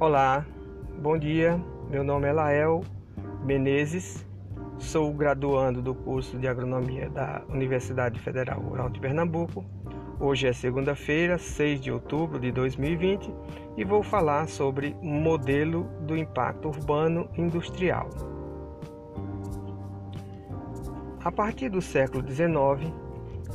Olá, bom dia. Meu nome é Lael Menezes, sou graduando do curso de agronomia da Universidade Federal Rural de Pernambuco. Hoje é segunda-feira, 6 de outubro de 2020, e vou falar sobre modelo do impacto urbano industrial. A partir do século XIX,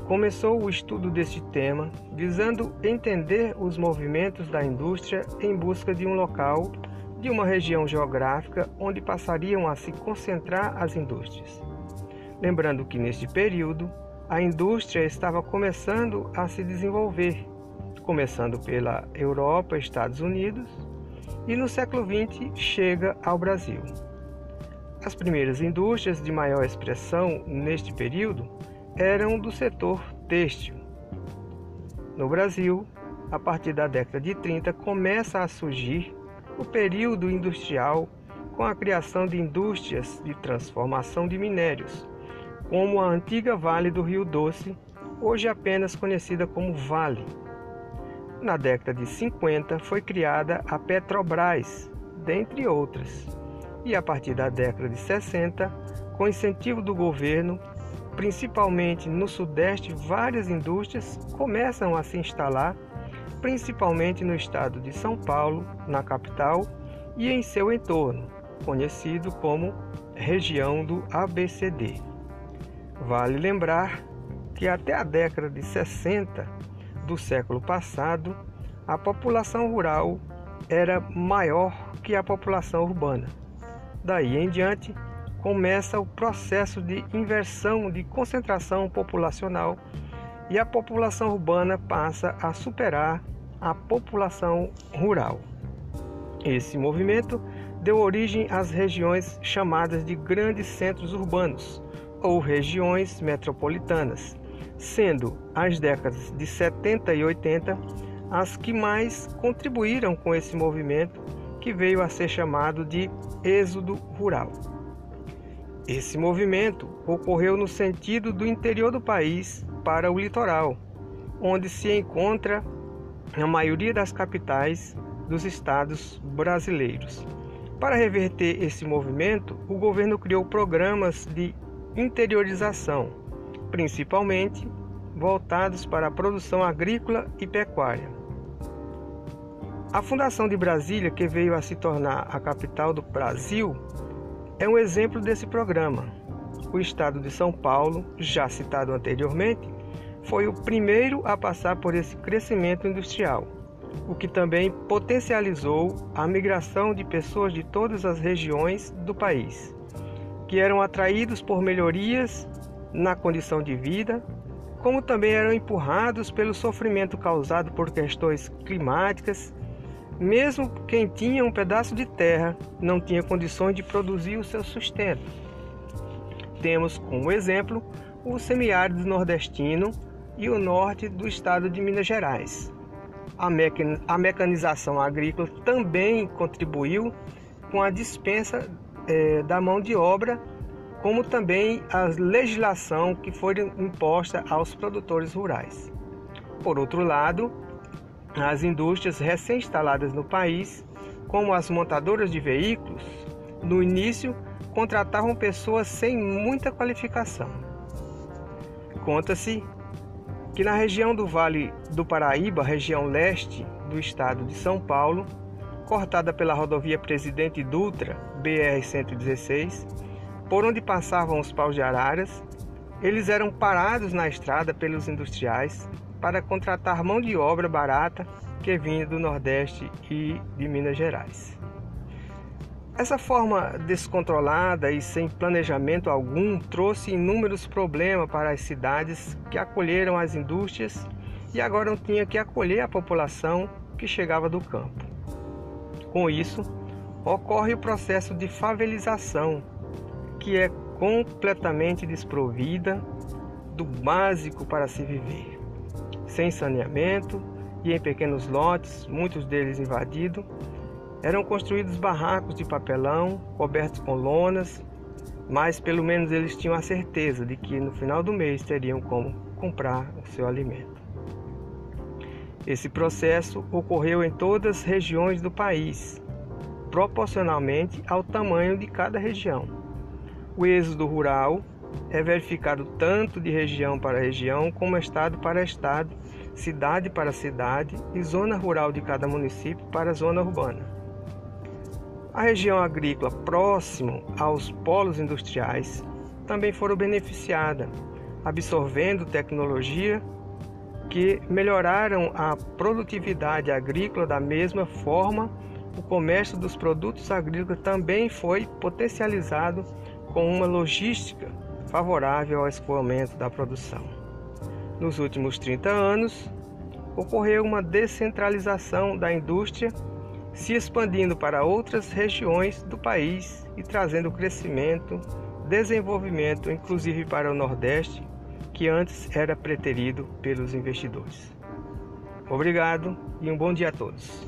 começou o estudo deste tema visando entender os movimentos da indústria em busca de um local, de uma região geográfica onde passariam a se concentrar as indústrias. Lembrando que neste período a indústria estava começando a se desenvolver, começando pela Europa, Estados Unidos, e no século XX chega ao Brasil. As primeiras indústrias de maior expressão neste período eram do setor têxtil. No Brasil, a partir da década de 30, começa a surgir o período industrial com a criação de indústrias de transformação de minérios, como a antiga Vale do Rio Doce, hoje apenas conhecida como Vale. Na década de 50 foi criada a Petrobras, dentre outras. E a partir da década de 60, com incentivo do governo, principalmente no Sudeste, várias indústrias começam a se instalar, principalmente no estado de São Paulo, na capital e em seu entorno, conhecido como região do ABCD. Vale lembrar que até a década de 60 do século passado, a população rural era maior que a população urbana. Daí em diante, começa o processo de inversão de concentração populacional e a população urbana passa a superar a população rural. Esse movimento deu origem às regiões chamadas de grandes centros urbanos ou regiões metropolitanas, sendo as décadas de 70 e 80 as que mais contribuíram com esse movimento que veio a ser chamado de êxodo rural. Esse movimento ocorreu no sentido do interior do país para o litoral, onde se encontra a maioria das capitais dos estados brasileiros. Para reverter esse movimento, o governo criou programas de interiorização, principalmente voltados para a produção agrícola e pecuária. A Fundação de Brasília, que veio a se tornar a capital do Brasil, é um exemplo desse programa. O estado de São Paulo, já citado anteriormente, foi o primeiro a passar por esse crescimento industrial, o que também potencializou a migração de pessoas de todas as regiões do país, que eram atraídos por melhorias na condição de vida, como também eram empurrados pelo sofrimento causado por questões climáticas mesmo quem tinha um pedaço de terra não tinha condições de produzir o seu sustento. Temos como exemplo o semiárido nordestino e o norte do estado de Minas Gerais. A, mecanização agrícola também contribuiu com a dispensa eh, da mão de obra, como também a legislação que foi imposta aos produtores rurais. Por outro lado, as indústrias recém-instaladas no país, como as montadoras de veículos, no início contratavam pessoas sem muita qualificação. Conta-se que na região do Vale do Paraíba, região leste do estado de São Paulo, cortada pela rodovia Presidente Dutra, BR-116, por onde passavam os paus de araras, eles eram parados na estrada pelos industriais para contratar mão de obra barata que vinha do Nordeste e de Minas Gerais. Essa forma descontrolada e sem planejamento algum trouxe inúmeros problemas para as cidades que acolheram as indústrias e agora tinha que acolher a população que chegava do campo. Com isso, ocorre o processo de favelização, que é completamente desprovida do básico para se viver sem saneamento e em pequenos lotes, muitos deles invadidos. Eram construídos barracos de papelão, cobertos com lonas, mas pelo menos eles tinham a certeza de que no final do mês teriam como comprar o seu alimento. Esse processo ocorreu em todas as regiões do país, proporcionalmente ao tamanho de cada região. O êxodo rural é verificado tanto de região para região, como estado para estado, cidade para cidade e zona rural de cada município para zona urbana. A região agrícola próximo aos polos industriais também foram beneficiadas, absorvendo tecnologia que melhoraram a produtividade agrícola da mesma forma, o comércio dos produtos agrícolas também foi potencializado com uma logística favorável ao escoamento da produção. Nos últimos 30 anos, ocorreu uma descentralização da indústria, se expandindo para outras regiões do país e trazendo crescimento, desenvolvimento, inclusive para o Nordeste, que antes era preterido pelos investidores. Obrigado e um bom dia a todos.